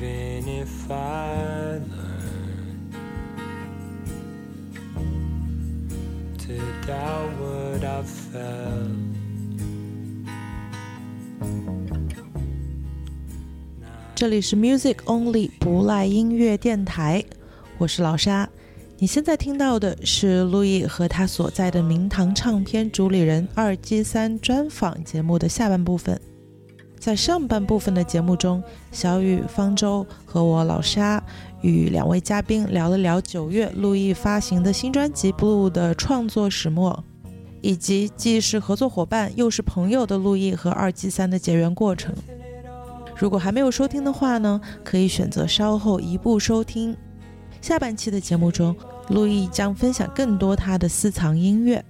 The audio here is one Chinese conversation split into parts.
Even if I learn to doubt what I felt. 这里是 Music Only 不赖音乐电台，我是老沙。你现在听到的是路易和他所在的明堂唱片主理人二 G 三专访节目的下半部分。在上半部分的节目中，小雨、方舟和我老沙与两位嘉宾聊了聊九月路易发行的新专辑《Blue》的创作始末，以及既是合作伙伴又是朋友的路易和二 G 三的结缘过程。如果还没有收听的话呢，可以选择稍后一步收听。下半期的节目中，路易将分享更多他的私藏音乐。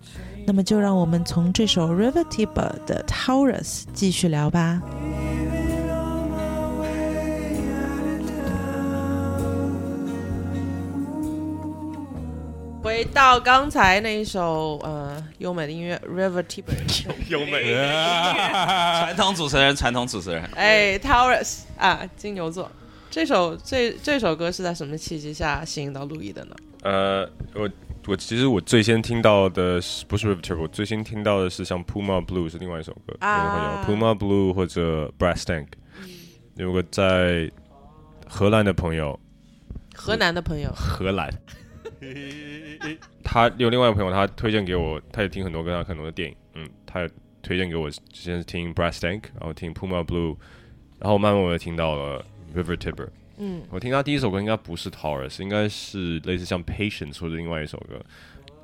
那么就让我们从这首 River Tiber 的 Taurus 继续聊吧。回到刚才那一首呃优美的音乐 River Tiber，优美的，传统主持人，传统主持人。哎，Taurus 啊，金牛座。这首这这首歌是在什么契机下吸引到陆毅的呢？呃，我我其实我最先听到的是不是 River Tiber？我最先听到的是像 Puma Blue 是另外一首歌，啊有 Puma Blue 或者 Brass Tank。有个在荷兰的朋友，河南的朋友，荷兰，他有另外一个朋友，他推荐给我，他也听很多跟他看很多的电影，嗯，他也推荐给我，先是听 Brass Tank，然后听 Puma Blue，然后慢慢我就听到了 River Tiber。嗯，我听他第一首歌应该不是 Taurus，应该是类似像 Patience 或者另外一首歌，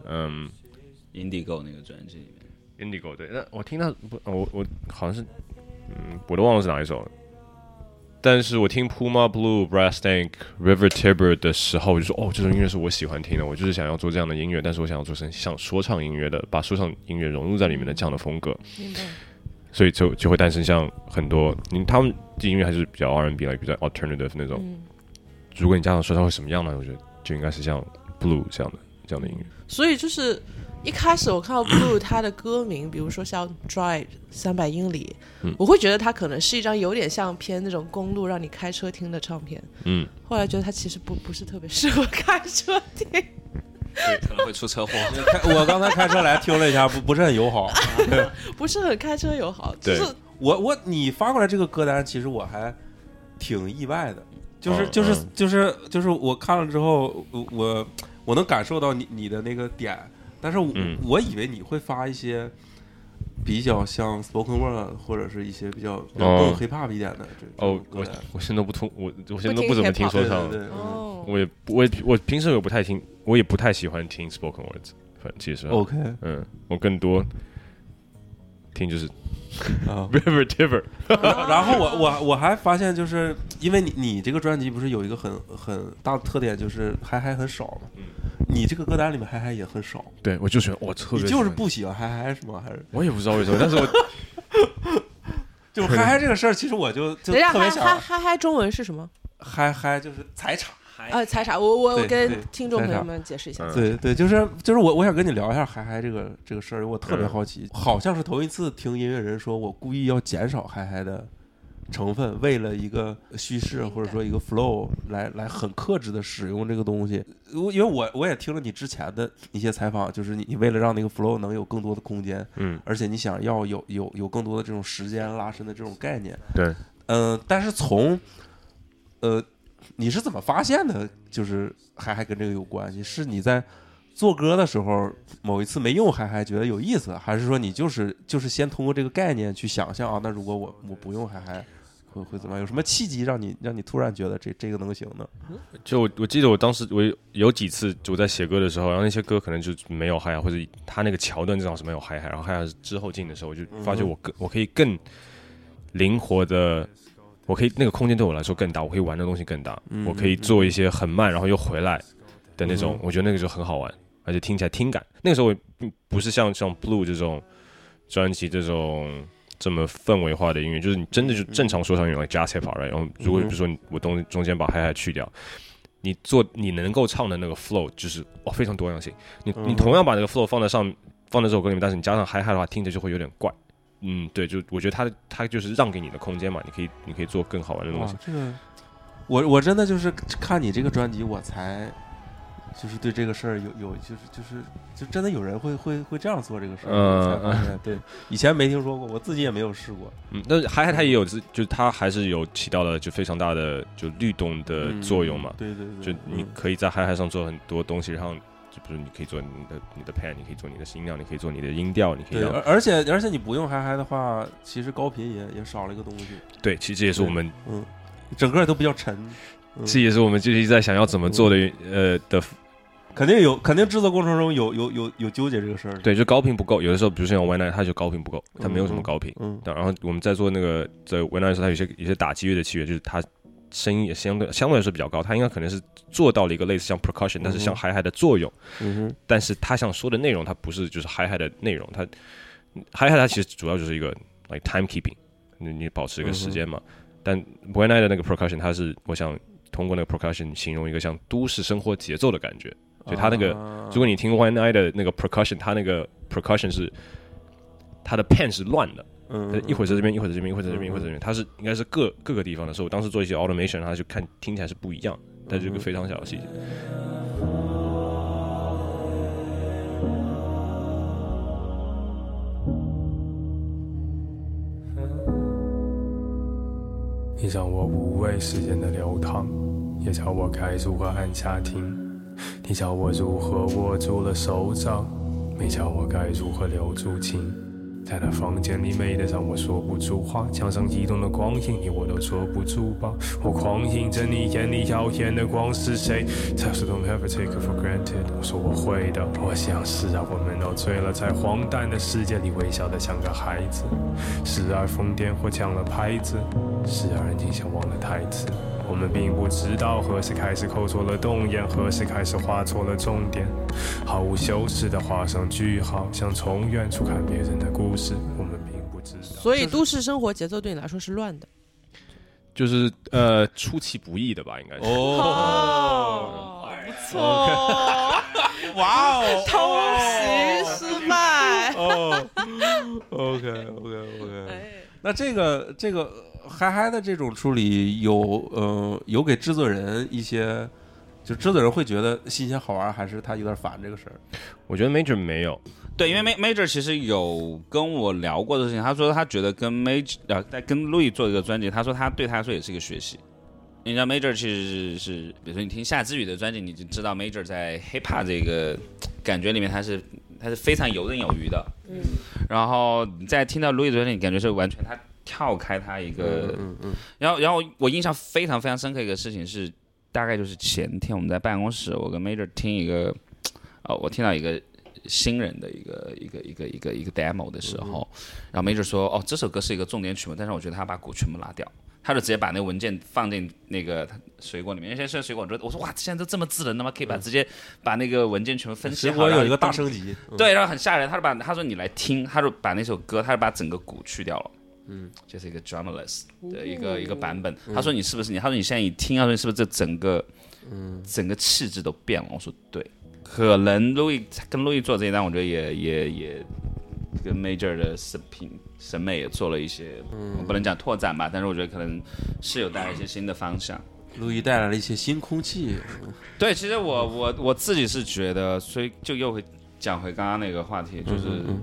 嗯。Indigo 那个专辑里面，，Indigo 对，那我听到不，我我好像是，嗯，我都忘了是哪一首。了。但是我听 Puma Blue、Brass Tank、River Tiber 的时候，我就说哦，这种音乐是我喜欢听的，我就是想要做这样的音乐，但是我想要做成像说唱音乐的，把说唱音乐融入在里面的这样的风格，明白。所以就就会诞生像很多，你他们的音乐还是比较 R&B 来，比较 alternative 那种。嗯，如果你家长说他会什么样呢？我觉得就应该是像 Blue 这样的这样的音乐。所以就是一开始我看到 Blue 他的歌名，比如说像 Drive 三百英里，嗯我会觉得它可能是一张有点像偏那种公路让你开车听的唱片。嗯，后来觉得它其实不不是特别适合开车听。对，可能会出车祸。开我刚才开车来听了一下，不不是很友好。不是很开车友好，就对是我我你发过来这个歌单，其实我还挺意外的，就是哦就是嗯就是就是我看了之后，我我我能感受到你你的那个点，但是我嗯我以为你会发一些比较像 spoken word 或者是一些比较更 hip hop 一点的这哦，我这种歌。我现在都不通，我我现在都不怎么听说唱。对对对，我也我也我平时也不太听，我也不太喜欢听 spoken words。反正其实，OK 嗯，我更多听就是啊。River tiver。然后我我我还发现，就是因为你你这个专辑不是有一个很很大的特点，就是嗨嗨很少嘛。你这个歌单里面嗨嗨也很少，对，我就喜欢我特你就是别喜欢不喜欢嗨嗨是吗？还是我也不知道为什么，但是我 就嗨嗨这个事儿，其实我就嗨嗨想嗨嗨，中文是什么？嗨嗨，就是财产。啊，财产，我我我跟听众朋友们解释一下。嗯对对，就是就是我我想跟你聊一下嗨嗨这个这个事儿，我特别嗯好奇，好像是头一次听音乐人说我故意要减少嗨嗨的成分，为了一个叙事或者说一个 flow 来来很克制的使用这个东西。我因为我我也听了你之前的一些采访，就是你你为了让那个 flow 能有更多的空间，嗯，而且你想要有有有更多的这种时间拉伸的这种概念，对，嗯、但是从呃，你是怎么发现的？就是嗨嗨跟这个有关系？是你在做歌的时候某一次没用嗨嗨，觉得有意思，还是说你就是就是先通过这个概念去想象啊？那如果我我不用嗨嗨，会会怎么样？有什么契机让你让你突然觉得这这个能行呢？就我我记得我当时我有有几次我在写歌的时候，然后那些歌可能就没有嗨嗨，或者他那个桥段正好是没有嗨嗨，然后嗨嗨之后进的时候，我就发觉我更我可以更灵活的，我可以那个空间对我来说更大，我可以玩的东西更大，嗯我可以做一些很慢然后又回来的那种嗯，我觉得那个就很好玩，而且听起来听感，那个时候我并不是像像 Blue 这种专辑这种。这么氛围化的音乐，就是你真的就正常说唱音乐，like jazz hip hop，right？然后如果比如说你我东中间把嗨嗨去掉，你做你能够唱的那个 flow 就是哦非常多样性。你你嗯同样把这个 flow 放在上放在这首歌里面，但是你加上嗨嗨的话，听着就会有点怪。嗯，对，就我觉得他他就是让给你的空间嘛，你可以你可以做更好玩的东西。，这个我我真的就是看你这个专辑，我才就是对这个事儿有有就是就是就真的有人会会会这样做这个事儿，嗯我才发现对，以前没听说过，我自己也没有试过。嗯，但是还还它也有自，就是它还是有起到了就非常大的就律动的作用嘛。对对对，就你嗯可以在嗨嗨上做很多东西，然后就比如你可以做你的你的 pan，你可以做你的音量，你可以做你的音调，你可以对，而而且而且你不用嗨嗨的话，其实高频也也少了一个东西，对，其实这也是我们嗯整个都比较沉。嗯这也是我们就是在想要怎么做的呃的肯定有，肯定制作过程中有有有有纠结这个事儿。，对，就高频不够，有的时候比如说像 One Night，它就高频不够，它没有什么高频。嗯对然后我们在做那个在 One Night 的时候，它有些有些打击乐的器乐，就是它声音也相对相对来说比较高，他应该可能是做到了一个类似像 percussion，但是像嗨嗨的作用。嗯哼，但是他想说的内容，它不是就是嗨嗨的内容，它嗨嗨它其实主要就是一个 like time keeping，你你保持一个时间嘛。但 One Night 的那个 percussion，它是我想通过那个 percussion 形容一个像都市生活节奏的感觉。就他那个，啊如果你听 One Night 的那个 percussion，他那个 percussion 是他的 pen 是乱的，嗯一会儿在这边，一会儿在这边，一会儿在这边，一会儿在这边，它是应该是各各个地方的。所以我当时做一些 automation，它就看听起来是不一样，但是一个非常小的细节。你让我无畏时间的流淌，也教我该如何按下停。你教我如何握住了手掌，没教我该如何留住情。在那房间里美得让我说不出话，墙上移动的光影你我都捉不住吧。我狂饮着你眼里耀眼的光是谁？Tell us don't ever take it for granted。我说我会的，我想是啊，我们都醉了，在荒诞的世界里微笑得像个孩子，时而疯癫或抢了拍子，时而安静像忘了台词。我们并不知道何时开始扣错了动眼，何时开始画错了重点，毫无修饰的画上句号，像从远处看别人的故事，我们并不知道。所以都市生活节奏对你来说是乱的。就是呃出其不意的吧，应该是。哦，不错，哇哦，偷袭失败。哦，OK OK OK，哎，那这个这个嗨嗨的这种处理有呃有给制作人一些，就制作人会觉得新鲜好玩，还是他有点烦这个事儿？我觉得 Major 没有，对，因为 Ma- Major 其实有跟我聊过的事情，他说他觉得跟 Major 呃，在跟 Louis 做一个专辑，他说他对他来说也是一个学习。你知道 Major 其实是是，比如说你听夏之雨的专辑，你就知道 Major 在 hip hop 这个感觉里面，他是他是非常游刃有余的。嗯，然后你再听到 Louis 的专辑，你感觉是完全他跳开他一个嗯嗯然后，然后我印象非常非常深刻一个事情是，大概就是前天我们在办公室，我跟 Major 听一个，哦，我听到一个新人的一个一个一个一个一个 demo 的时候，然后 Major 说，哦，这首歌是一个重点曲目，但是我觉得他把鼓全部拉掉。他就直接把那个文件放进那个水果里面，因为现在水果，我说哇，现在都这么智能了吗？可以把直接把那个文件全部分析结好。有一个大升级，嗯，对，然后很吓人。他就把他说你来听，他就把那首歌，他就把整个鼓去掉了。嗯，就是一个 drumless 的一个、一个版本。他说你是不是你？他说你现在一听，他说你是不是这整个嗯整个气质都变了？我说对，可能 Louis 跟 Louis 做这一单，我觉得也也也跟 Major 的审品审美也做了一些，我不能讲拓展吧，但是我觉得可能是有带来一些新的方向。路易带来了一些新空气，对，其实我我我自己是觉得，所以就又会讲回刚刚那个话题，就是，嗯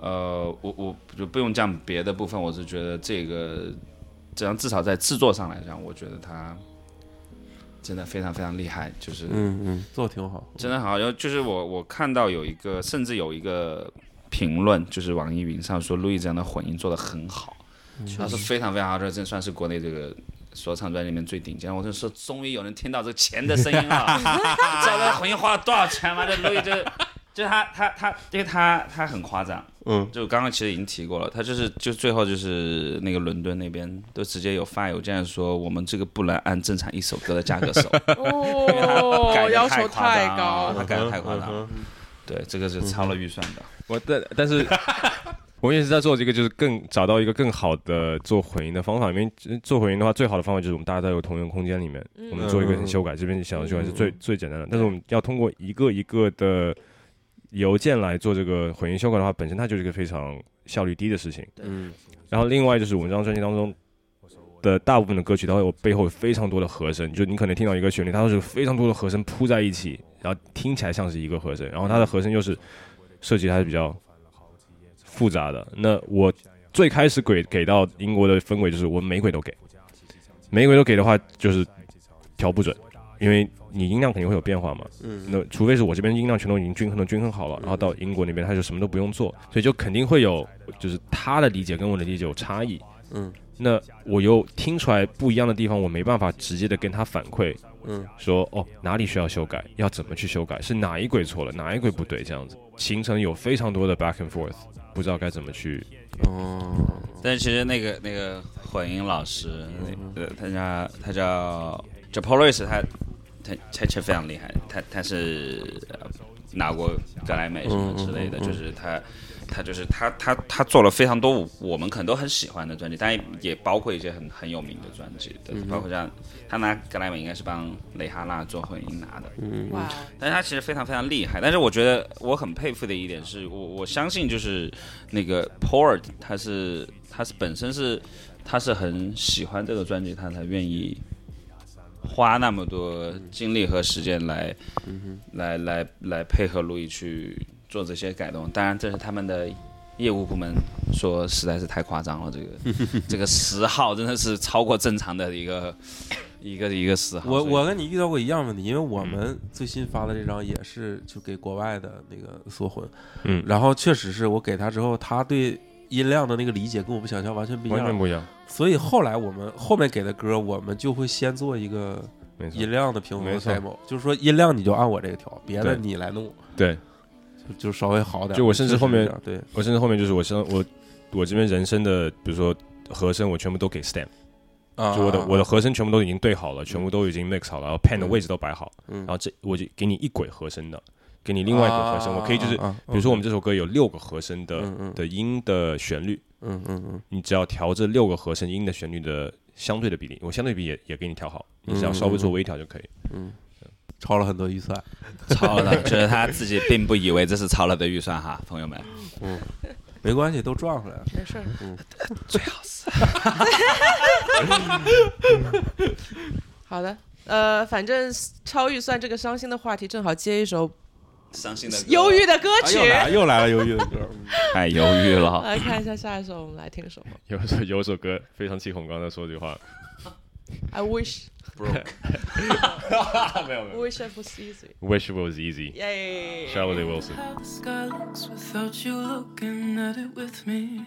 呃，我我就不用讲别的部分，我是觉得这个，这样至少在制作上来讲，我觉得他真的非常非常厉害，就是嗯嗯，做的挺好，真的好。然后就是我我看到有一个，甚至有一个评论，就是网易云上说路易这样的混音做的很好，他说非常非常好，这真算是国内这个。说唱专辑里面最顶尖，我就说终于有人听到这个钱的声音了，知道这混音花了多少钱吗？这路易就是就是他他他，因为他他很夸张，嗯，就刚刚其实已经提过了，他就是就最后就是那个伦敦那边都直接有发邮件说，我们这个不能按正常一首歌的价格收，哦改要求太高，他改的太夸张对，这个是超了预算的。我但但是，我也是在做这个，就是更找到一个更好的做混音的方法。因为做混音的话，最好的方法就是我们大家都有同一个空间里面，我们做一个很修改，这边想要修改是最最简单的。但是我们要通过一个一个的邮件来做这个混音修改的话，本身它就是一个非常效率低的事情。嗯然后另外就是我们这张专辑当中，的大部分的歌曲，它会有背后有非常多的和声，就你可能听到一个旋律，它都是非常多的和声铺在一起，然后听起来像是一个和声，然后它的和声又是设计还是比较复杂的。那我最开始给给到英国的氛围就是我每轨都给，每轨都给的话就是调不准，因为你音量肯定会有变化嘛。嗯那除非是我这边音量全都已经均衡的均衡好了，然后到英国那边他就什么都不用做，所以就肯定会有就是他的理解跟我的理解有差异。嗯那我又听出来不一样的地方，我没办法直接的跟他反馈，嗯说哦哪里需要修改，要怎么去修改，是哪一轨错了，哪一轨不对，这样子形成有非常多的 back and forth，不知道该怎么去。哦，但是其实那个那个混音老师，那呃，他叫他叫 j a p o l i s 他他他其实非常厉害，他他是呃拿过格莱美什么之类的，嗯嗯嗯。嗯就是他他就是他他他做了非常多我我们可能都很喜欢的专辑，但也包括一些很很有名的专辑，对，包括像他拿格莱美应该是帮蕾哈娜做混音拿的，嗯哇，但是他其实非常非常厉害。但是我觉得我很佩服的一点是，我我相信就是那个 Port，他是他是本身是他是很喜欢这个专辑，他才愿意花那么多精力和时间来、来来来配合路易去做这些改动。当然，这是他们的。业务部门说实在是太夸张了，这个 这个十号真的是超过正常的一个一个一个十号。我我跟你遇到过一样问题，因为我们最新发的这张也是就给国外的那个缩混，嗯然后确实是我给他之后，他对音量的那个理解跟我们想象完全不一样，完全不一样，所以后来我们后面给的歌，我们就会先做一个音，量的平衡 demo，就是说音量你就按我这个调，别的你来弄，对。就就稍微好点。就我甚至后面确实是这样我甚至后面就是我生我我这边人声的，比如说和声，我全部都给 stem，就我的啊。我的和声全部都已经对好了，全部都已经 mix 好了，然后 pan 的位置都摆好，嗯。然后这我就给你一轨和声的，给你另外一个和声，我可以就是，比如说我们这首歌有六个和声的的音的旋律，嗯嗯嗯你只要调这六个和声音的旋律的相对的比例，我相对比也也给你调好，你只要稍微做微调就可以。嗯，超了很多预算，超了，就是他自己并不以为这是超了的预算哈，朋友们。嗯没关系，都赚回来了。没事嗯，最好是 好的。呃，反正超预算这个伤心的话题，正好接一首伤心的忧郁，的歌曲。啊又来又来了忧郁的歌，嗯太忧郁了。来看一下下一首，我们来听什么有首有首歌非常气孔刚才说这句话，？I wish 没有没有 wish it was easy。，Wish it was easy。耶！Charlotte Wilson。how the sky looks without you looking at it with me.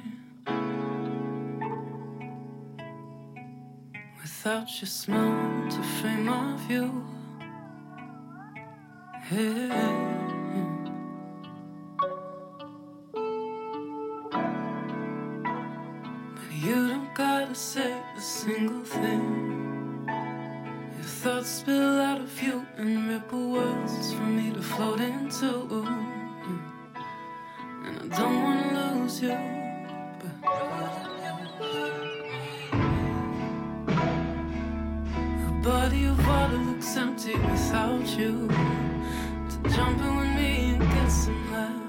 Without your smile to frame our view. But you don't gotta say a single thing. Your thoughts spill out of you and ripple worlds for me to float into. And I don't wanna lose you. But a body of water looks empty without you. To jump in with me and get some laughs.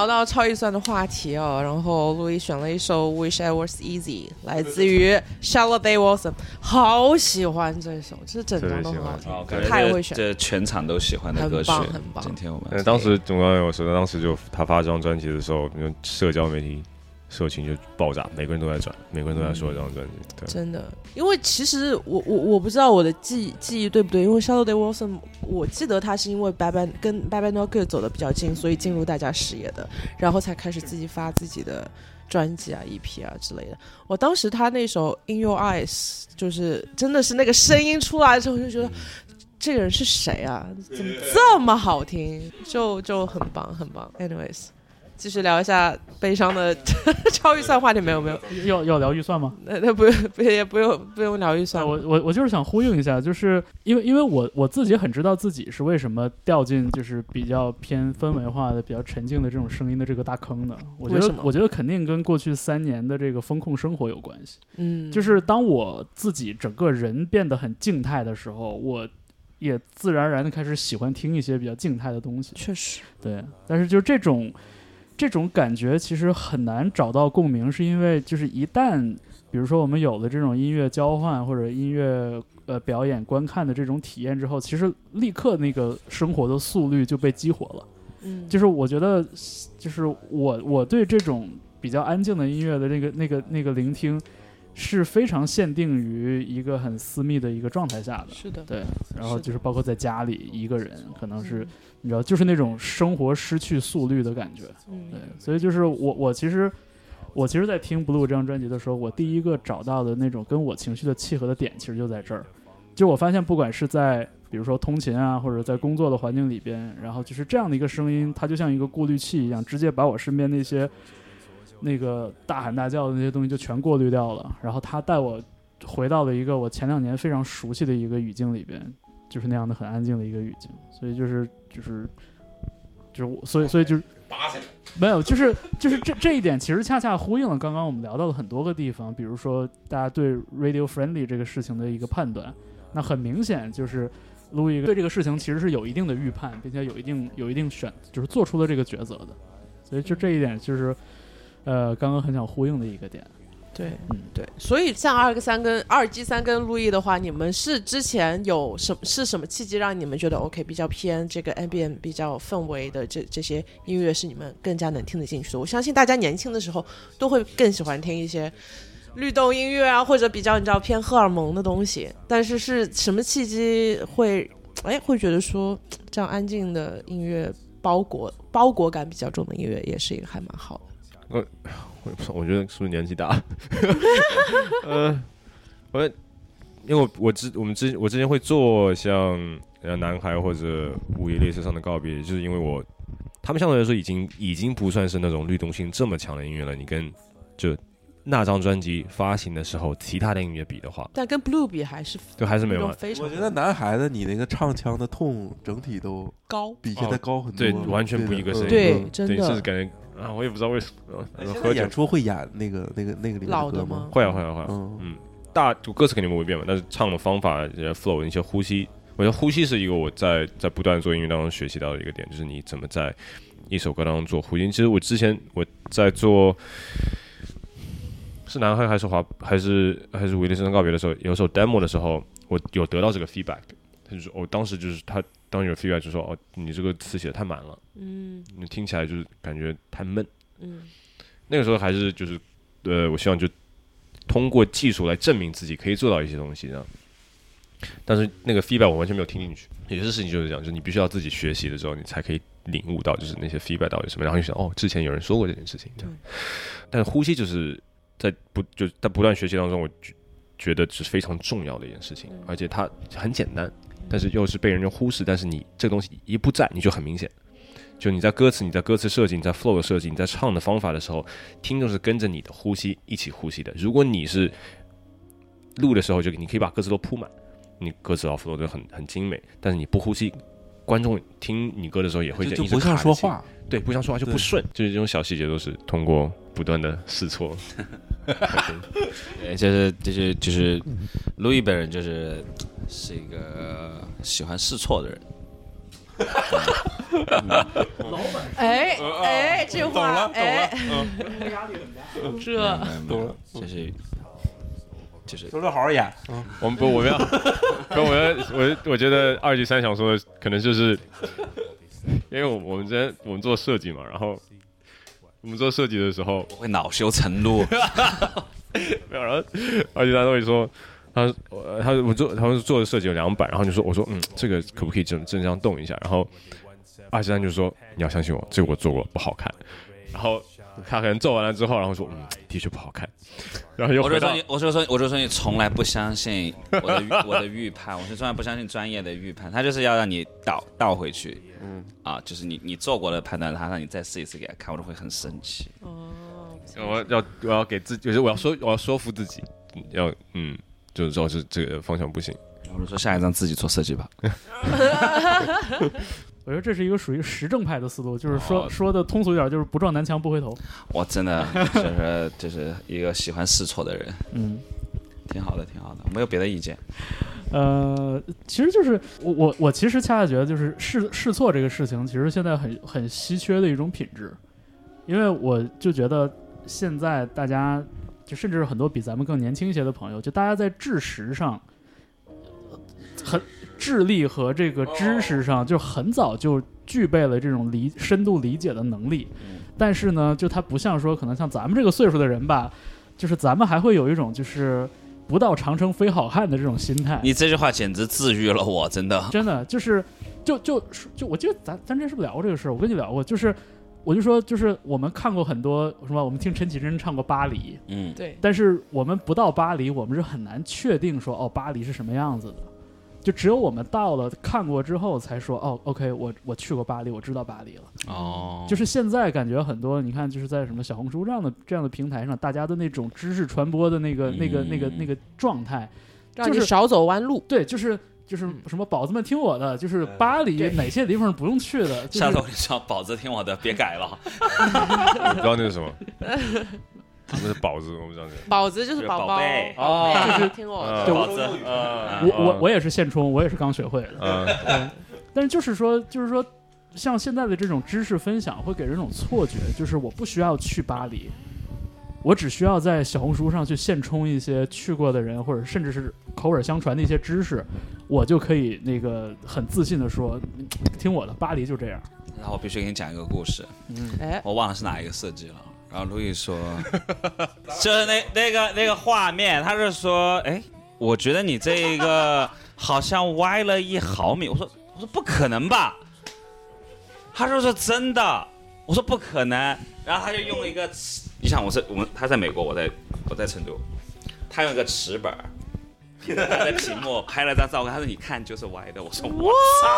聊到超预算的话题哦，然后路易选了一首《Wish I Was Easy》，来自于 Charlotte Day Wilson，好喜欢这首，这整张都很好听，太会选，这全场都喜欢的歌曲很棒很棒。今天我们呃，当时总导演我说，当时就他发这张专辑的时候，因为社交媒体社群就爆炸，每个人都在转，每个人都在说这张专辑。对，真的，因为其实我我我不知道我的记记忆对不对，因为 Charlotte Day Wilson，我记得他是因为 Bad Bad 跟 Bad Bad Not Good 走的比较近，所以进入大家视野的，然后才开始自己发自己的专辑啊、EP 啊之类的。我当时他那首 In Your Eyes，就是真的是那个声音出来之后，就觉得。这个人是谁啊？怎么这么好听？就就很棒，很棒。Anyways，继续聊一下悲伤的 超预算话题，没有没有，要要聊预算吗？那那不用不也不用不用聊预算。我我我就是想呼应一下，就是因为因为我我自己很知道自己是为什么掉进就是比较偏氛围化的、比较沉静的这种声音的这个大坑的。我觉得我觉得肯定跟过去三年的这个风控生活有关系。嗯，就是当我自己整个人变得很静态的时候，我也自然而然的开始喜欢听一些比较静态的东西。确实，对，但是就这种这种感觉其实很难找到共鸣，是因为就是一旦比如说我们有了这种音乐交换或者音乐呃表演观看的这种体验之后，其实立刻那个生活的速率就被激活了。嗯，就是我觉得，就是我我对这种比较安静的音乐的那个那个那个聆听，是非常限定于一个很私密的一个状态下的。是的，对，然后就是包括在家里一个人，可能是嗯你知道，就是那种生活失去速率的感觉。嗯对，所以就是我我其实我其实，在听《Blue》这张专辑的时候，我第一个找到的那种跟我情绪的契合的点，其实就在这儿。就我发现，不管是在比如说通勤啊，或者在工作的环境里边，然后就是这样的一个声音，它就像一个过滤器一样，直接把我身边那些那个大喊大叫的那些东西就全过滤掉了。然后他带我回到了一个我前两年非常熟悉的一个语境里边，就是那样的很安静的一个语境。所以就是就是就是我，所以所以就是没有，就是就是这这一点，其实恰恰呼应了刚刚我们聊到的很多个地方，比如说大家对 radio friendly 这个事情的一个判断。那很明显就是路易对这个事情其实是有一定的预判，并且有一定有一定选，就是做出了这个抉择的。所以就这一点，就是呃刚刚很想呼应的一个点。对嗯，对，所以像二个三跟二 G 三跟路易的话，你们是之前有什是什么契机让你们觉得 OK 比较偏这个 ambient 比较氛围的这这些音乐是你们更加能听得进去的？我相信大家年轻的时候都会更喜欢听一些律动音乐啊，或者比较你知道偏荷尔蒙的东西。但是是什么契机会哎会觉得说这样安静的音乐包裹包裹感比较重的音乐也是一个还蛮好的。我也不知道，我觉得是不是年纪大？呃，我因为我我之我们之我之前会做像呃男孩或者午夜列车上的告别，就是因为我他们相对来说已经已经不算是那种律动性这么强的音乐了。你跟就那张专辑发行的时候，其他的音乐比的话，但跟 Blue 比还是就还是没有我觉得男孩子你那个唱腔的痛整体都高。比现在高很多，对，完全不一个声音。对嗯真的对，是感觉啊，我也不知道为什么。喝演出会演那个那个那个里面的歌吗？会啊会啊会啊，嗯，嗯，大就歌词肯定不会变嘛，但是唱的方法、flow、一些呼吸，我觉得呼吸是一个我在在不断做音乐当中学习到的一个点，就是你怎么在一首歌当中做呼吸。其实我之前我在做是男孩还是华还是还是维利森告别的时候，有首 demo 的时候，我有得到这个 feedback，他就说我当时就是他当时有 feedback 就说哦，你这个词写的太满了，嗯你听起来就是感觉太闷。嗯那个时候还是就是呃，我希望就通过技术来证明自己可以做到一些东西，这样。但是那个 feedback 我完全没有听进去，有些事情就是这样，就是你必须要自己学习的时候，你才可以领悟到就是那些 feedback 到底什么，然后你想哦，之前有人说过这件事情，这样。但是呼吸就是在不就在不断学习当中，我觉觉得是非常重要的一件事情，而且它很简单，但是又是被人家忽视，但是你这个东西一不在，你就很明显。就你在歌词、你在歌词设计、你在 flow 的设计、你在唱的方法的时候，听众是跟着你的呼吸一起呼吸的。如果你是录的时候就你可以把歌词都铺满，你歌词和 flow 都很很精美，但是你不呼吸，观众听你歌的时候也会就就不像说话，对，不像说话就不顺，就是这种小细节都是通过不断的试错。对，就是就是就是，路易本人就是是一个喜欢试错的人。哎哎，这话哎，这懂了，就是就是周六好好演。我们不，我们要，不，我要，我我觉得二级三想说的可能就是，因为我我们之前我们做设计嘛，然后我们做设计的时候，我会恼羞成怒。没有，然后二级三都会说，他我他我做他们做的设计有两版，然后就说我说嗯，这个可不可以这这样动一下？然后二十三就说你要相信我，这个我做过不好看。然后他可能做完了之后，然后说嗯，的确不好看。然后又我就说你，我就说，我就说你从来不相信我的我的预判，我是从来不相信专业的预判，他就是要让你倒倒回去，嗯啊，就是你你做过的判断，他让你再试一次给他看，我都会很生气。哦我要我要给自己，就是我要说我要说服自己，嗯要嗯，就是说是这个方向不行。我就说下一张自己做设计吧。我觉得这是一个属于实证派的思路，就是说、哦说的通俗一点，就是不撞南墙不回头。我真的就是就是一个喜欢试错的人，嗯，挺好的，挺好的，没有别的意见。呃，其实就是我我我其实恰恰觉得就是试试错这个事情，其实现在很很稀缺的一种品质，因为我就觉得现在大家就甚至很多比咱们更年轻一些的朋友，就大家在知识上，呃很智力和这个知识上，就很早就具备了这种理深度理解的能力，但是呢，就它不像说可能像咱们这个岁数的人吧，就是咱们还会有一种就是。不到长城非好汉的这种心态，你这句话简直治愈了我，真的。真的就是，就就就我记得咱咱之前是不是聊过这个事儿？我跟你聊过，就是我就说，就是我们看过很多什么，我们听陈绮贞唱过巴黎，嗯，对，但是我们不到巴黎，我们是很难确定说哦，巴黎是什么样子的。就只有我们到了看过之后，才说哦，OK，我我去过巴黎，我知道巴黎了。哦，就是现在感觉很多，你看就是在什么小红书这样的这样的平台上，大家的那种知识传播的那个、那个那个那个状态，就是少走弯路。对，就是就是什么宝子们听我的，就是巴黎哪些地方不用去的，就下次我是跟你说，宝子听我的，别改了。我不知道那是什么，什么是宝子，我不知道。宝子就是宝宝宝贝哦就是听我嗯的。我我我也是现充，我也是刚学会的，嗯但是就是说就是说，像现在的这种知识分享会给人一种错觉，就是我不需要去巴黎。我只需要在小红书上去现充一些去过的人，或者甚至是口耳相传的一些知识，我就可以那个很自信的说，嗯听我的，巴黎就这样。然后我必须给你讲一个故事，嗯哎，我忘了是哪一个设计了。然后路易说，就是那那个那个画面，他是说，哎，我觉得你这个好像歪了一毫米。我说我说不可能吧？他说是真的。我说不可能。然后他就用一个尺，你想我是我们他在美国，我在我在成都，他用一个尺本儿。他的屏幕拍了张照片，他说：“你看，就是歪的。”我说：“我操！”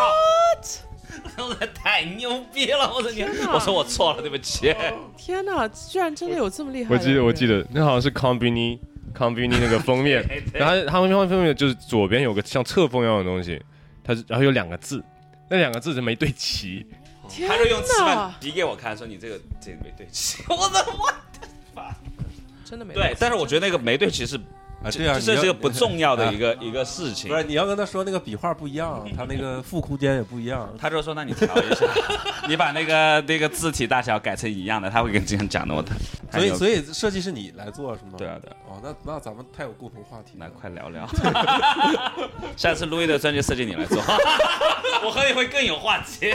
我说太牛逼了！我说你，我说我错了，对不起。天哪，居然真的有这么厉害！我记得我记得那好像是 Combini Combini 那个封面，然后他们封面就是左边有个像侧封一样的东西，它是然后有两个字，那两个字是没对齐，天他就用吃饭给我看，说你这个这个没对齐。我的我的妈真的没对，但是我觉得那个没对齐是，啊，这样这是一个不重要的一个一个事情不。是你要跟他说那个笔画不一样，他那个负空间也不一样。他就说：“那你调一下，你把那个那个字体大小改成一样的。”他会跟你这样讲的。我太所以所以以设计是你来做是吗？对啊对啊。哦，那那咱们太有共同话题来了。快聊聊，下次路易的专辑设计你来做，我和你会更有话题。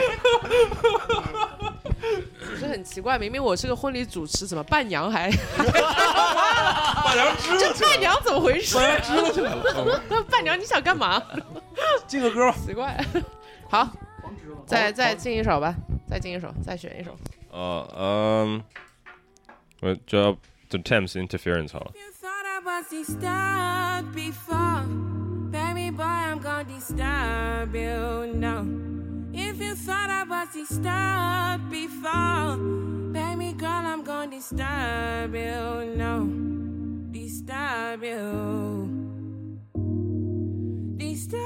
不是很奇怪，明明我是个婚礼主持，怎么伴娘还？伴娘这伴娘怎么回事？伴娘支了起来了。伴娘你想干嘛？进个歌吧。奇怪。好，再再进一首吧，再进一首，再选一首。呃嗯，我就要 The Thames Interference 好了。Thought I was disturbed before, baby girl, I'm gonna disturb you no. Disturb you. Disturb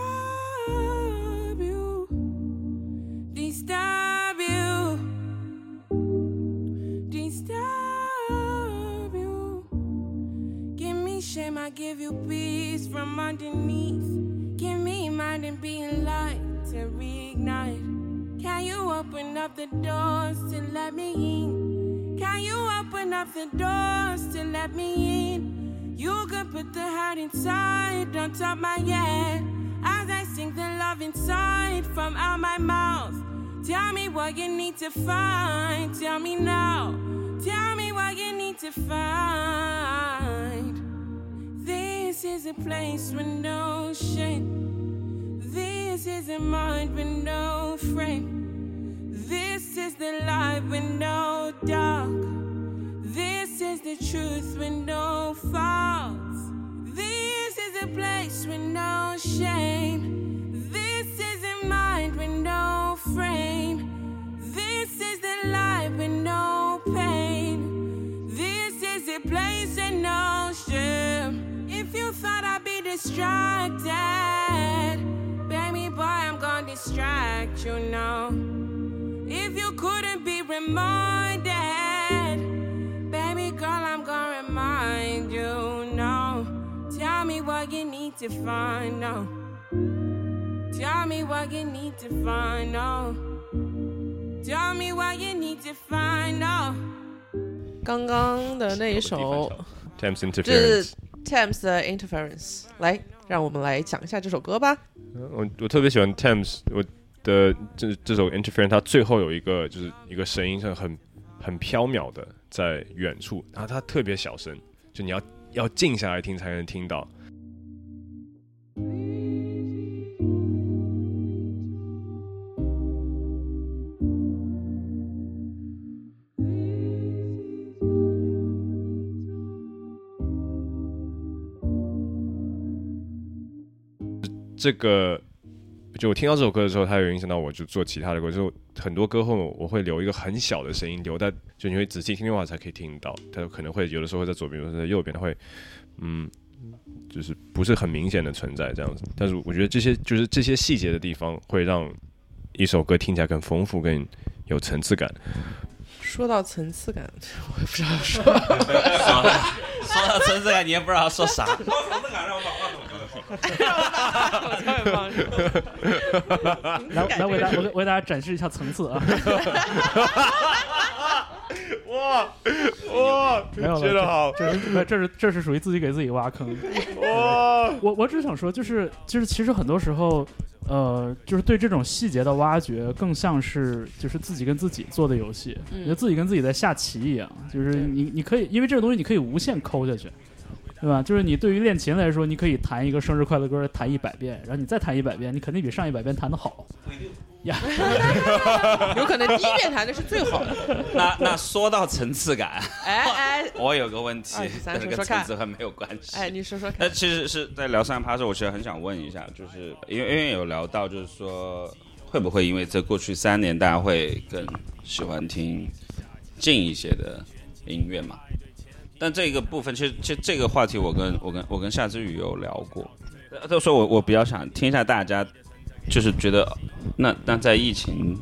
you. Disturb you. Disturb you. Give me shame, I give you peace from underneath. Give me mind and being light to reignite. Can you open up the doors to let me in? Can you open up the doors to let me in? You could put the hurt inside on top my head as I sing the love inside from out my mouth. Tell me what you need to find. Tell me now. Tell me what you need to find. This is a place with no shame. This is a mind with no frame. This is the light with no dark. This is the truth with no faults. This is a place with no shame. This is a mind with no frame. This is the light with no pain. This is a place with no shame. If you thought I'd be distracted, baby boy, I'm gonna distract you now. If you couldn't be reminded, baby girl, I'm gonna remind you now. Tell me what you need to find now. Tell me what you need to find now. Tell me what you need to find now. 刚刚的那一首 Thames 这 Interference 是。Thames 的 Interference，来，让我们来讲一下这首歌吧。我我特别喜欢 Thames，我 的这这首 Interference，它最后有一个就是一个声音是很很飘渺的，在远处，然后它特别小声，就你要要静下来听才能听到。这个就我听到这首歌的时候，它有影响到我，就做其他的歌，就很多歌后我会留一个很小的声音，留在就你会仔细听的话才可以听到，它可能会有的时候会在左边，有的时候在右边，它会嗯，就是不是很明显的存在这样子。但是我觉得这些就是这些细节的地方，会让一首歌听起来更丰富、更有层次感。说到层次感，我也不知道说。说到层次感，你也不知道说啥。来来为大我为大家展示一下层次啊！哇哇，没有了，接得好这这是这是这是属于自己给自己挖坑。哇！我我只想说，就是就是其实很多时候，呃，就是对这种细节的挖掘，更像是就是自己跟自己做的游戏，嗯就自己跟自己在下棋一样。就是你你可以，因为这个东西你可以无限抠下去。对吧？就是你对于练琴来说，你可以弹一个生日快乐歌弹一百遍，然后你再弹一百遍，你肯定比上一百遍弹的好。呀，有可能第一遍弹的是最好的。那那说到层次感，哎哎 我有个问题但是，跟层次很没有关系。哎，你说说看那。其实是在聊三趴的时候，我其实很想问一下，就是因为因为有聊到，就是说会不会因为这过去三年大家会更喜欢听近一些的音乐嘛？但这个部分，其实其实这个话题，我跟我跟我跟夏之雨有聊过，呃就说我我比较想听一下大家，就是觉得那那在疫情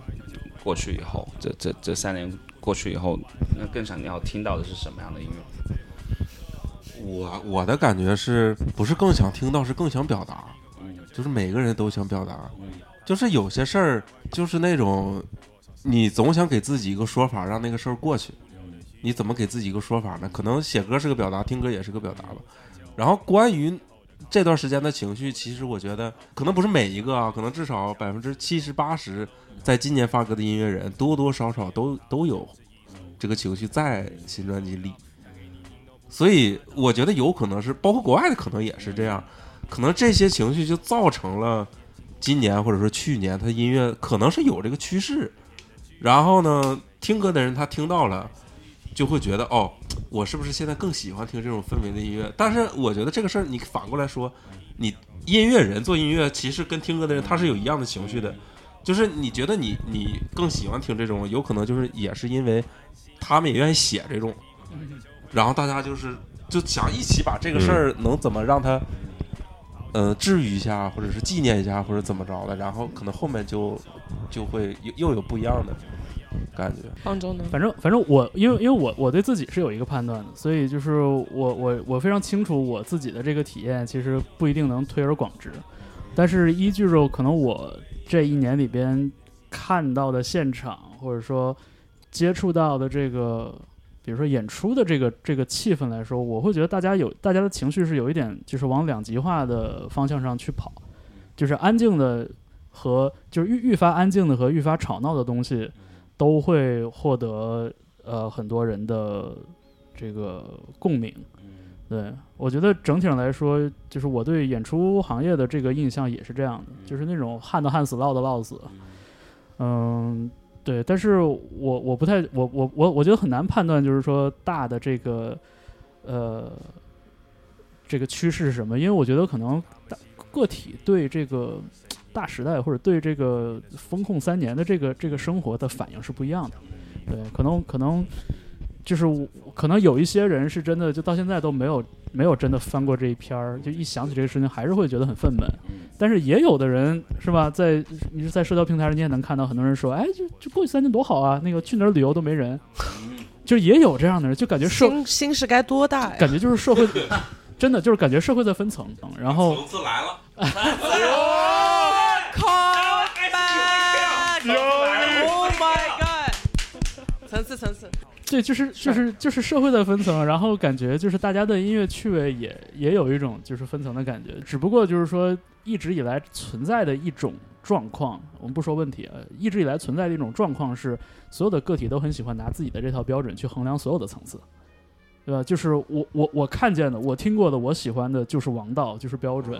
过去以后，这这这三年过去以后，那更想要听到的是什么样的音乐？我我的感觉是不是更想听到，是更想表达，就是每个人都想表达，就是有些事儿就是那种你总想给自己一个说法，让那个事儿过去。你怎么给自己一个说法呢？可能写歌是个表达，听歌也是个表达吧。然后关于这段时间的情绪，其实我觉得可能不是每一个啊，可能至少百分之七十八十，在今年发歌的音乐人多多少少都都有这个情绪在新专辑里。所以我觉得有可能是，包括国外的可能也是这样，可能这些情绪就造成了今年或者说去年他音乐可能是有这个趋势，然后呢，听歌的人他听到了，就会觉得哦，我是不是现在更喜欢听这种氛围的音乐？但是我觉得这个事儿你反过来说，你音乐人做音乐，其实跟听歌的人他是有一样的情绪的，就是你觉得你你更喜欢听这种，有可能就是也是因为他们也愿意写这种。然后大家就是就想一起把这个事儿能怎么让它，呃，治愈一下，或者是纪念一下，或者怎么着的，然后可能后面就就会又又有不一样的感觉。反正反正我因为因为我我对自己是有一个判断的，所以就是我我我非常清楚我自己的这个体验其实不一定能推而广之，但是依据着可能我这一年里边看到的现场，或者说接触到的这个，比如说演出的这个这个气氛来说，我会觉得大家有大家的情绪是有一点就是往两极化的方向上去跑，就是安静的和就是愈愈发安静的和愈发吵闹的东西，都会获得呃很多人的这个共鸣。对，我觉得整体上来说，就是我对演出行业的这个印象也是这样的，就是那种旱的旱死，涝的涝死。嗯，对，但是我我不太，我我我我觉得很难判断，就是说大的这个呃这个趋势是什么，因为我觉得可能大个体对这个大时代或者对这个风控三年的这个这个生活的反应是不一样的。对，可能可能就是我可能有一些人是真的就到现在都没有没有真的翻过这一篇儿，就一想起这个事情还是会觉得很愤懑。但是也有的人是吧，在你是在社交平台上你也能看到很多人说，哎，就就过去三年多好啊，那个去哪儿旅游都没人，就也有这样的人，就感觉社心心是该多大呀？感觉就是社会 真的就是感觉社会在分层，然后层次来了，层次层次，对，就是就是就是社会的分层，然后感觉就是大家的音乐趣味也也有一种就是分层的感觉，只不过就是说一直以来存在的一种状况，我们不说问题啊，一直以来存在的一种状况是，所有的个体都很喜欢拿自己的这套标准去衡量所有的层次，对吧？就是我我我看见的，我听过的，我喜欢的就是王道，就是标准，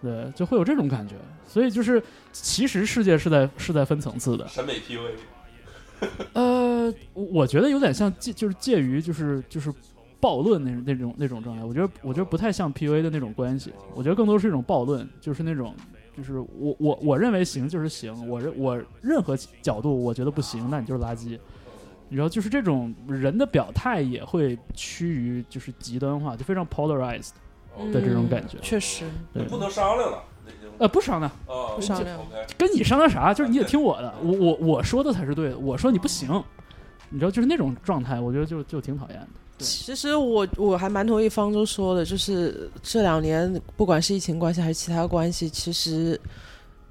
对，就会有这种感觉，所以就是其实世界是在是在分层次的，审美 PUA，呃，我我觉得有点像介，就是介于就是就是暴论那那种那种状态。我觉得我觉得不太像 PUA 的那种关系，我觉得更多是一种暴论，就是那种就是我我我认为行就是行，我认我任何角度我觉得不行，那你就是垃圾。你知道，就是这种人的表态也会趋于就是极端化，就非常 polarized 的这种感觉。确实，对，不能商量了，呃，不商量，啊不商量跟你商量啥？就是你得听我的，我我我说的才是对的，我说你不行，你知道，就是那种状态，我觉得就就挺讨厌的。对其实我我还蛮同意方舟说的，就是这两年不管是疫情关系还是其他关系，其实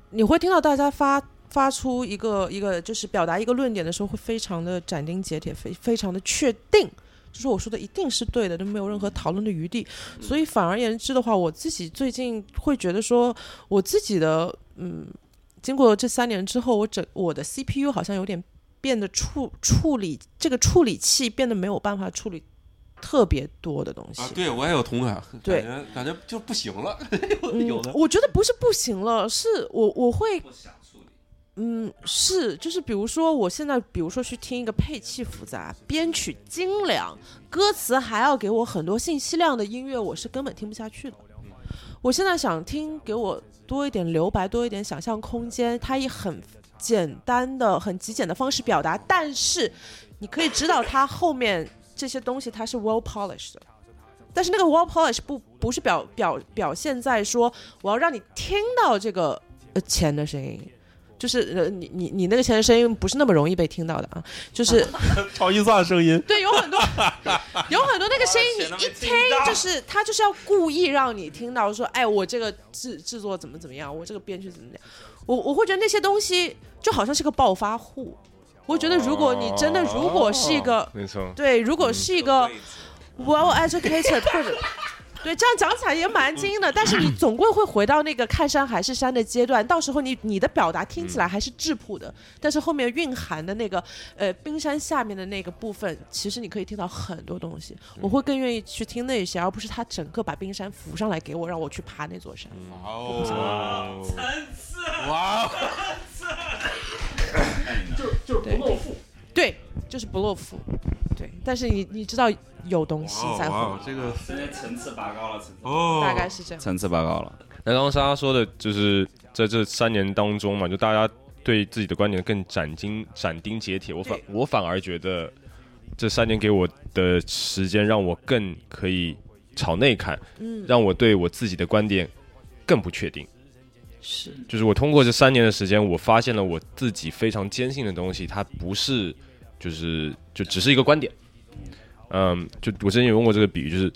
你会听到大家发发出一个一个就是表达一个论点的时候，会非常的斩钉截铁，非非常的确定。就是我说的一定是对的，都没有任何讨论的余地。所以反而言之的话，我自己最近会觉得说，我自己的嗯，经过这三年之后，我整我的 CPU 好像有点变得处处理这个处理器变得没有办法处理特别多的东西。啊，对我也有同感，对感觉感觉就不行了，有 嗯有的，我觉得不是不行了，是我我会，嗯，是就是比如说我现在比如说去听一个配器复杂、编曲精良、歌词还要给我很多信息量的音乐，我是根本听不下去的。我现在想听给我多一点留白，多一点想象空间，它以很简单的、很极简的方式表达，但是你可以知道它后面这些东西它是 well polished 的。但是那个 well polish 不不是表表表现在说我要让你听到这个呃钱的声音，就是呃你你你那个钱的声音不是那么容易被听到的啊，就是 超预算声音，对有很多 有很多那个声音你一听就是他就是要故意让你听到说哎我这个制制作怎么怎么样，我这个编剧怎么怎么样，我我会觉得那些东西就好像是个暴发户，我觉得如果你真的如果是一个没错，对，如果是一个 well educated 或者对，这样讲起来也蛮精的，但是你总归会回到那个看山还是山的阶段，到时候你你的表达听起来还是质朴的，但是后面蕴含的那个呃冰山下面的那个部分，其实你可以听到很多东西，我会更愿意去听那些，而不是他整个把冰山浮上来给我，让我去爬那座山。哇哦，哇哦，就是不露富。对，就是不落腹。对，但是你你知道有东西才会，哇哦，这个现在层次拔高了，层次哦，大概是这样。层次拔高了。那刚刚莎莎说的，就是在这三年当中嘛，就大家对自己的观点更斩钉斩钉截铁。我反我反而觉得，这三年给我的时间，让我更可以朝内看，嗯，让我对我自己的观点更不确定。是就是我通过这三年的时间，我发现了我自己非常坚信的东西，它不是就是就只是一个观点。嗯，就我之前也用过这个比喻，就是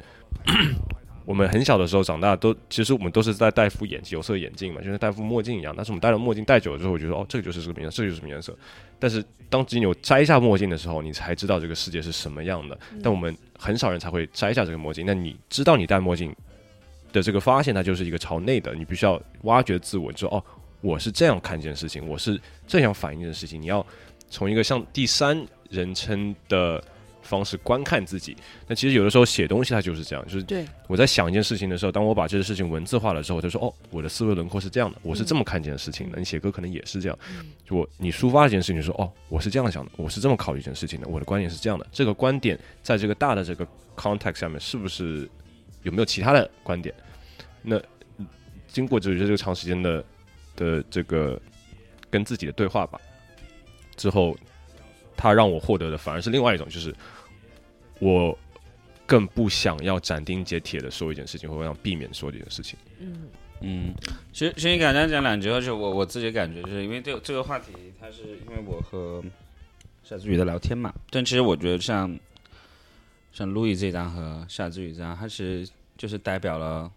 我 我们很小的时候长大都，其实我们都是在戴副眼有色眼镜嘛，就像戴副墨镜一样。但是我们戴了墨镜戴久了之后，我觉得哦，这个就是这个颜色，这个就是什么颜色。但是当只有摘下墨镜的时候，你才知道这个世界是什么样的。但我们很少人才会摘下这个墨镜。那你知道你戴墨镜的这个发现，它就是一个朝内的，你必须要挖掘自我，你说哦，我是这样看这件事情，我是这样反应这件事情。你要从一个像第三人称的方式观看自己。那其实有的时候写东西它就是这样，就是对，我在想一件事情的时候，当我把这个事情文字化了之后，我就说哦，我的思维轮廓是这样的，我是这么看这件事情的。你写歌可能也是这样，就我你抒发一件事情，说哦，我是这样想的，我是这么考虑一件事情的，我的观点是这样的。这个观点在这个大的这个 context 下面，是不是有没有其他的观点？那嗯经过就是这个长时间的的这个跟自己的对话吧，之后，他让我获得的反而是另外一种，就是我更不想要斩钉截铁的说一件事情，或者想避免说这件事情。嗯嗯，其实其实简单讲两句而且我我自己感觉，就是因为这这个话题，它是因为我和夏之雨的聊天嘛，但其实我觉得像像路易这张和夏之雨这张，它其实就是代表了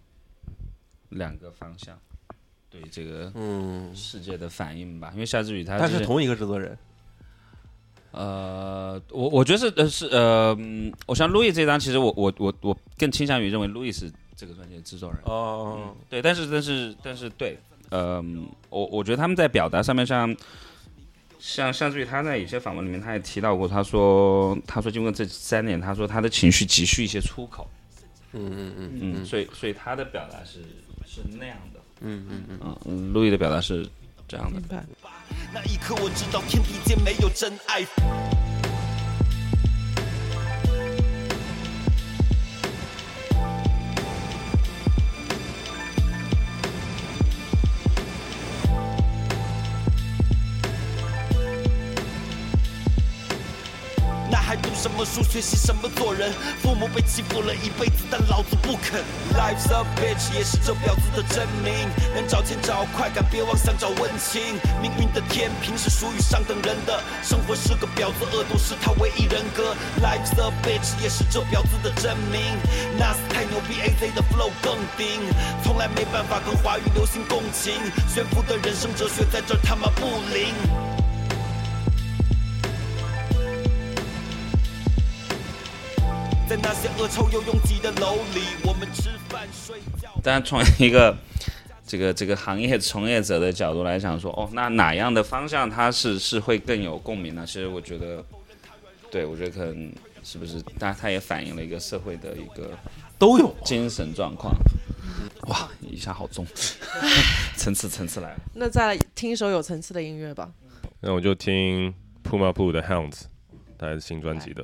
两个方向对这个嗯，世界的反应吧。因为夏之雨他但就是同一个制作人，呃，我我觉得是呃是呃，嗯我像路易这张，其实我我我我更倾向于认为路易是这个专辑的制作人。哦，对，但是但是但是对，嗯，我我觉得他们在表达上面像。像像至于他在有些访问里面，他也提到过，他说他说经过这三年，他说他的情绪急需一些出口，嗯嗯嗯嗯，所以所以他的表达是是那样的，嗯嗯嗯，嗯，路易的表达是这样的。那一刻我知道天地间没有真爱。书，学习什么做人？父母被欺负了一辈子，但老子不肯。Life's a bitch，也是这婊子的真名。能找钱找快感，别妄想找温情。命运的天平是属于上等人的，生活是个婊子，恶毒是他唯一人格。Life's a bitch，也是这婊子的真名。Nas 太牛逼，AZ 的 flow 更顶，从来没办法跟华语流行共情。炫富的人生哲学在这他妈不灵。在那些恶臭又拥挤的楼里，我们吃饭睡觉。但从一个这个这个行业从业者的角度来讲说，哦，那哪样的方向它是是会更有共鸣呢？其实我觉得，对我觉得可能是不是，但它也反映了一个社会的一个都有。精神状况。哇，一下好重，层次层次来了。那再来听一首有层次的音乐吧。那我就听 Puma Blue 的 Hounds，它是新专辑的。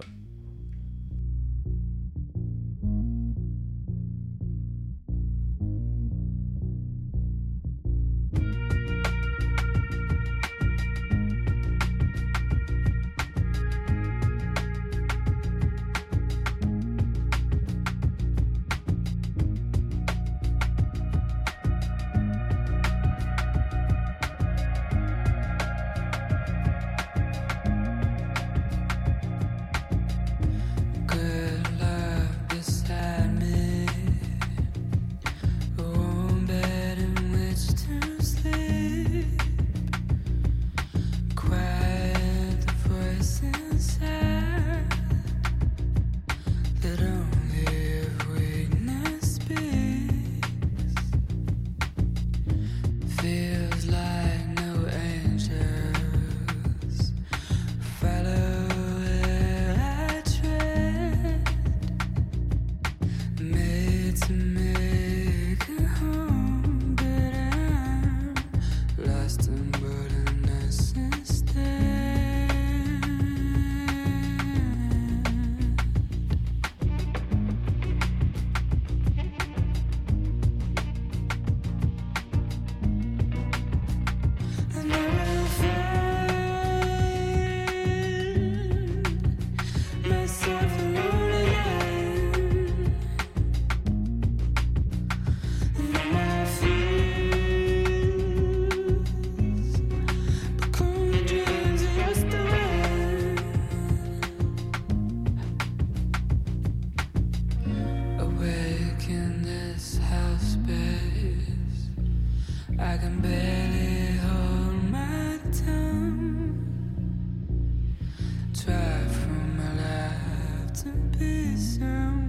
try for my life to be some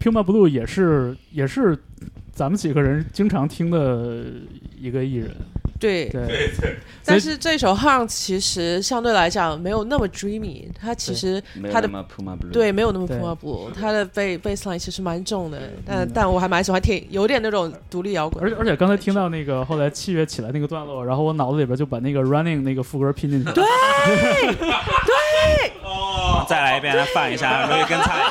，Puma Blue 也是也是咱们几个人经常听的一个艺人，对，对，但是这首 Hunt 其实相对来讲没有那么 dreamy，它其实它的对没有那么 Puma Blue，它的 bass bassline 其实蛮重的，但但我还蛮喜欢听，有点那种独立摇滚。而且而且刚才听到那个后来器乐起来那个段落，然后我脑子里边就把那个 Running 那个副歌拼进去。了。对，哦，再来一遍，来放一下，容易跟菜。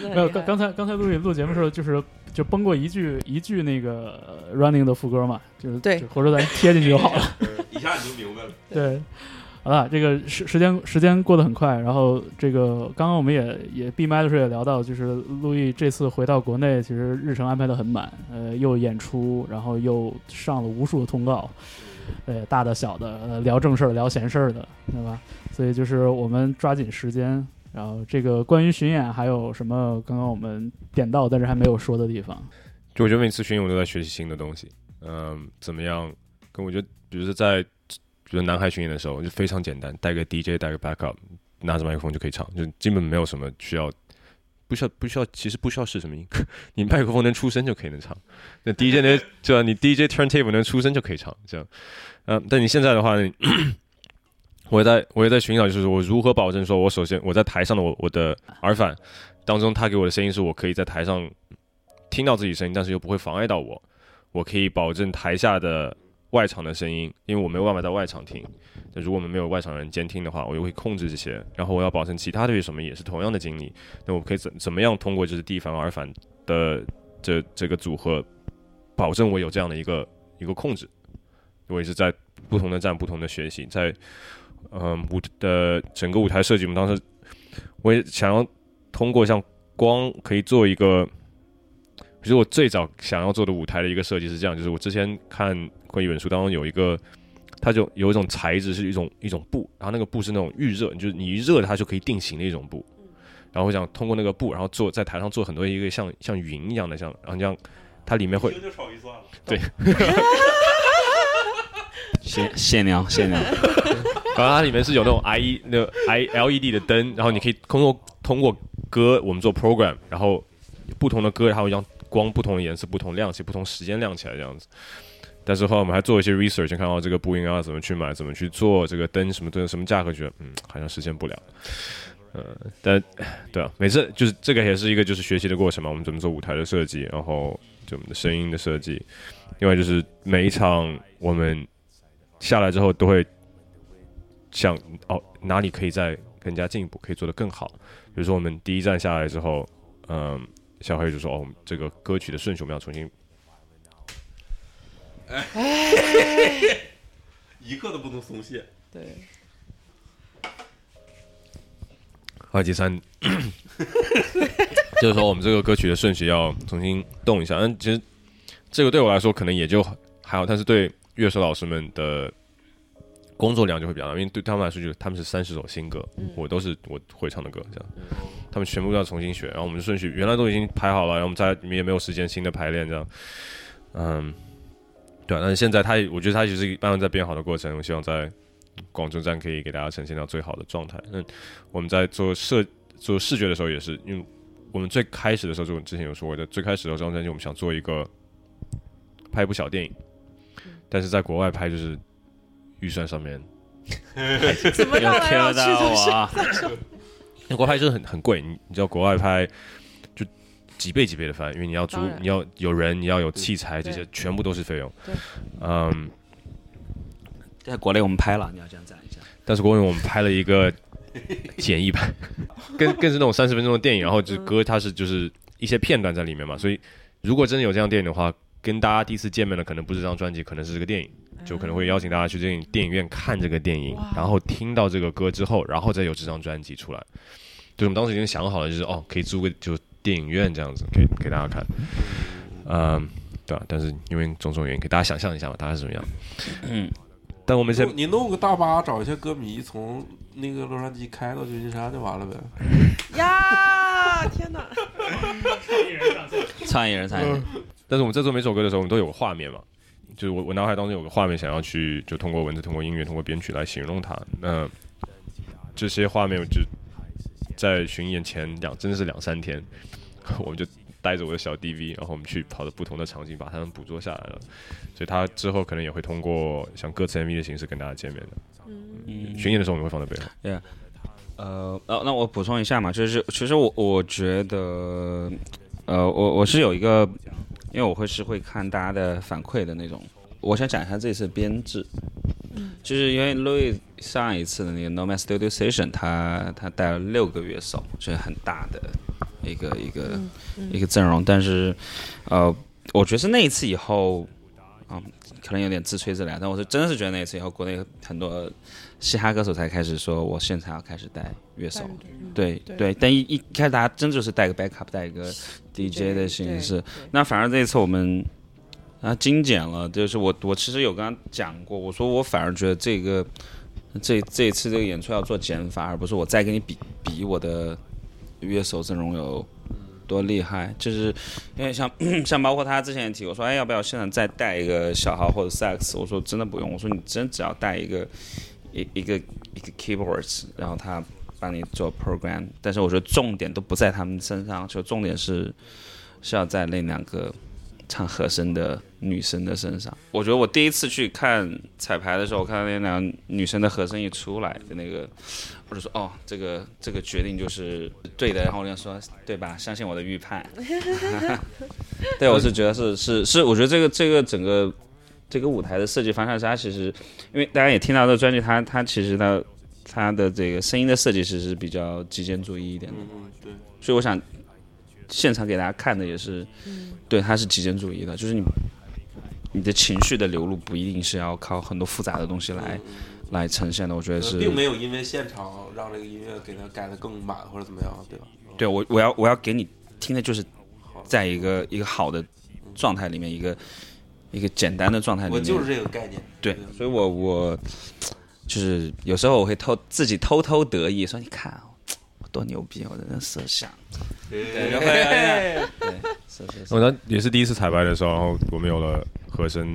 没有。刚刚才刚才录音录节目的时候，就是就崩过一句一句那个呃 Running 的副歌嘛，就是对就回头咱贴进去就好了。一下你就明白了。对，好了，这个时时间时间过得很快，然后这个刚刚我们也也闭麦的时候也聊到，就是陆毅这次回到国内，其实日程安排的很满，呃，又演出，然后又上了无数的通告，呃，大的小的，呃，聊正事儿聊闲事儿的，对吧？所以就是我们抓紧时间。然后这个关于巡演还有什么？刚刚我们点到但是还没有说的地方。就我觉得每次巡演我都在学习新的东西，嗯，怎么样？跟我觉得，比如说在比如南海巡演的时候，就非常简单，带个 DJ，带个 backup，拿着麦克风就可以唱，就基本没有什么需要，不需要不需要，其实不需要试什么音，你麦克风能出声就可以能唱。那 DJ 呢，就你 DJ turntable 能出声就可以唱，这样。嗯，但你现在的话呢？我也在，我也在寻找，就是我如何保证说，我首先我在台上的我我的耳返当中，他给我的声音是我可以在台上听到自己声音，但是又不会妨碍到我。我可以保证台下的外场的声音，因为我没有办法在外场听。那如果我们没有外场人监听的话，我又会控制这些。然后我要保证其他对什么也是同样的经历。那我可以怎怎么样通过就是地反耳返的这这个组合，保证我有这样的一个一个控制。我也是在不同的站不同的学习，在嗯舞的整个舞台设计，我们当时我也想要通过像光可以做一个。其实我最早想要做的舞台的一个设计是这样，就是我之前看过一本书当中有一个，它就有一种材质是一种一种布，然后那个布是那种预热，就是你一热它就可以定型的一种布。然后我想通过那个布，然后做在台上做很多一个像像云一样的，像然后这样它里面会就炒预算了。对，限限量限量，然后它里面是有那种 I 那 I LED 的灯，然后你可以通过通过歌我们做 program，然后不同的歌它会让光不同的颜色、不同亮起、不同时间亮起来这样子。但是后来我们还做一些 research，看到这个布应该要怎么去买、怎么去做这个灯什么灯什么价格，觉得嗯好像实现不了。呃，但对啊，每次就是这个也是一个就是学习的过程嘛。我们怎么做舞台的设计，然后就我们的声音的设计，另外就是每一场我们下来之后都会想哦哪里可以再更加进一步，可以做得更好。比如说我们第一站下来之后，嗯，小黑就说哦这个歌曲的顺序我们要重新哎 一刻都不能松懈。对，后来第三，就是说我们这个歌曲的顺序要重新动一下。但其实这个对我来说可能也就还好，但是对乐手老师们的工作量就会比较大，因为对他们来说，就他们是三十首新歌，我都是我会唱的歌，这样，他们全部都要重新学。然后我们的顺序原来都已经排好了，然后我们在里面也没有时间新的排练，这样，嗯，对啊。但是现在他，我觉得他就是慢慢在变好的过程。我希望在广州站可以给大家呈现到最好的状态。那我们在做设做视觉的时候也是，因为我们最开始的时候，就之前有说过的，最开始的这张专辑我们想做一个拍一部小电影，但是在国外拍就是预算上面，怎么又绕来绕 Q 去到啊，那国外拍真的很很贵，你你知道国外拍就几倍几倍的翻，因为你要租，你要有人，你要有器材，这些全部都是费用。嗯，在国内我们拍了，你要这样讲一下。但是国内我们拍了一个简易版，更更是那种三十分钟的电影，然后就歌它是就是一些片段在里面嘛，所以如果真的有这样电影的话，跟大家第一次见面的可能不是这张专辑，可能是这个电影，就可能会邀请大家去电影电影院看这个电影，然后听到这个歌之后，然后再有这张专辑出来。就我们当时已经想好了，就是哦，可以租个就电影院这样子给给大家看，嗯，对吧、但是因为种种原因，给大家想象一下嘛，大概是什么样。嗯，但我们先你弄个大巴，找一些歌迷从那个洛杉矶开到旧金山就完了呗。呀！天哪！创意人创意人，但是我们在做每首歌的时候，我们都有个画面嘛，就是我我脑海当中有个画面，想要去就通过文字、通过音乐、通过编曲来形容它。那这些画面就在巡演前两真的是两三天，我们就带着我的小 DV，然后我们去跑到不同的场景，把它们捕捉下来了。所以他之后可能也会通过像歌词 MV 的形式跟大家见面的。嗯巡演的时候我们会放在背后。呃，那那我补充一下嘛，就是其实我我觉得，呃，我我是有一个，因为我会是会看大家的反馈的那种。我想讲一下这次编制，就是因为 Louis 上一次的那个 Nomad Studio Session，他他带了六个乐手，就是很大的一个一个、一个阵容，但是呃，我觉得是那一次以后，啊、可能有点自吹自擂，但我是真的是觉得那一次以后，国内很多嘻哈歌手才开始说，我现场要开始带乐手，对对对，但一一开始大家真就是带个 backup，带一个 DJ 的形式，那反而这一次我们啊精简了，就是我我其实有跟他讲过，我说我反而觉得这个这这一次这个演出要做减法，而不是我再跟你比比我的乐手阵容有多厉害，就是因为像像包括他之前也提，我说哎要不要现场再带一个小号或者 sax，我说真的不用，我说你真只要带一个一一个一个 keyboards，然后他帮你做 program，但是我觉得重点都不在他们身上，就重点是是要在那两个唱和声的女生的身上。我觉得我第一次去看彩排的时候，我看到那两个女生的和声一出来的那个，我就说哦，这个这个决定就是对的。然后我就说对吧？相信我的预判。对，我是觉得是是是，我觉得这个这个整个这个舞台的设计方向，它其实因为大家也听到这个专辑，它它其实它它的这个声音的设计其实是比较极简主义一点的。嗯，对，所以我想现场给大家看的也是，对，它是极简主义的，就是你你的情绪的流露不一定是要靠很多复杂的东西来来呈现的，我觉得是。并没有因为现场让这个音乐给它改的更满或者怎么样，对吧？对我我要我要给你听的就是在一个一个好的状态里面，一个一个简单的状态里面。我就是这个概念。对，所以我我就是有时候我会偷自己偷偷得意，说你看啊我多牛逼，我的那色相。对，对，是是是。我呢也是第一次彩排的时候，然后我们有了和声，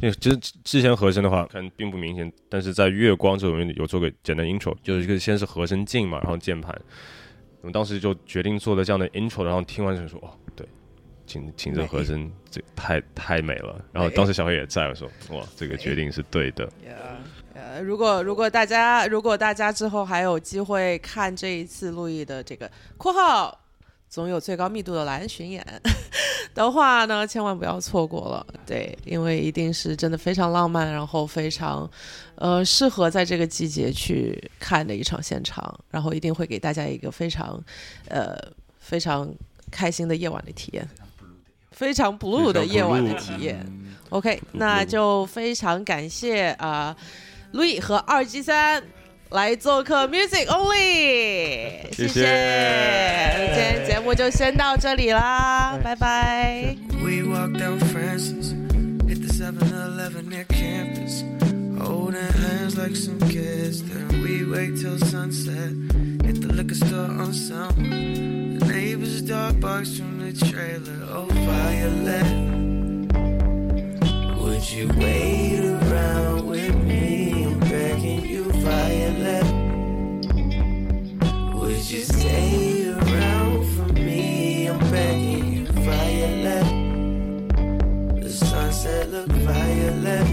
因为其实之前和声的话可能并不明显，但是在月光这种有做个简单 intro，就是一个先是和声进嘛，然后键盘，我们当时就决定做了这样的 intro，然后听完就说哦，对，请请这和声这太太美了，然后当时小黑也在，我说哇，这个决定是对的，呃，如果如果大家如果大家之后还有机会看这一次路易的这个（括号总有最高密度的蓝巡演） 的话呢，千万不要错过了。对，因为一定是真的非常浪漫，然后非常呃适合在这个季节去看的一场现场，然后一定会给大家一个非常呃非常开心的夜晚的体验。非常 blue 的夜晚的体验，OK，那就非常感谢啊、路易和二 G 三来做客 Music Only，谢谢。今天节目就先到这里啦，拜拜。We walk down Francis, hit the 7 Eleven near campus, holding hands like some kids. Then we wait till sunset, hit the liquor store on Selma. The neighbor's dog barks from the trailer. Oh, Violet, would you wait violet.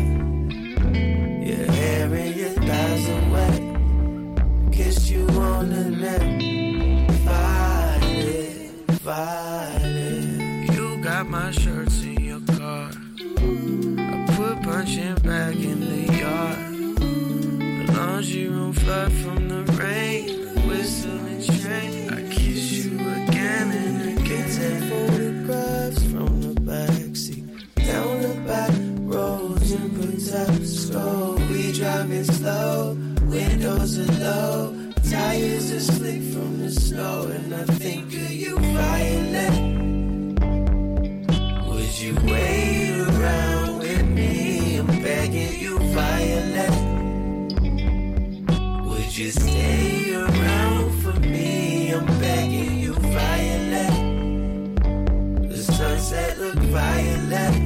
Your hair and your thighs are wet. Kissed you on the neck. Violet, violet. Windows are low. Tires are slick from the snow. And I think of you, Violet. Would you wait around with me? I'm begging you, Violet. Would you stay around for me? I'm begging you, Violet. The sunset look violet.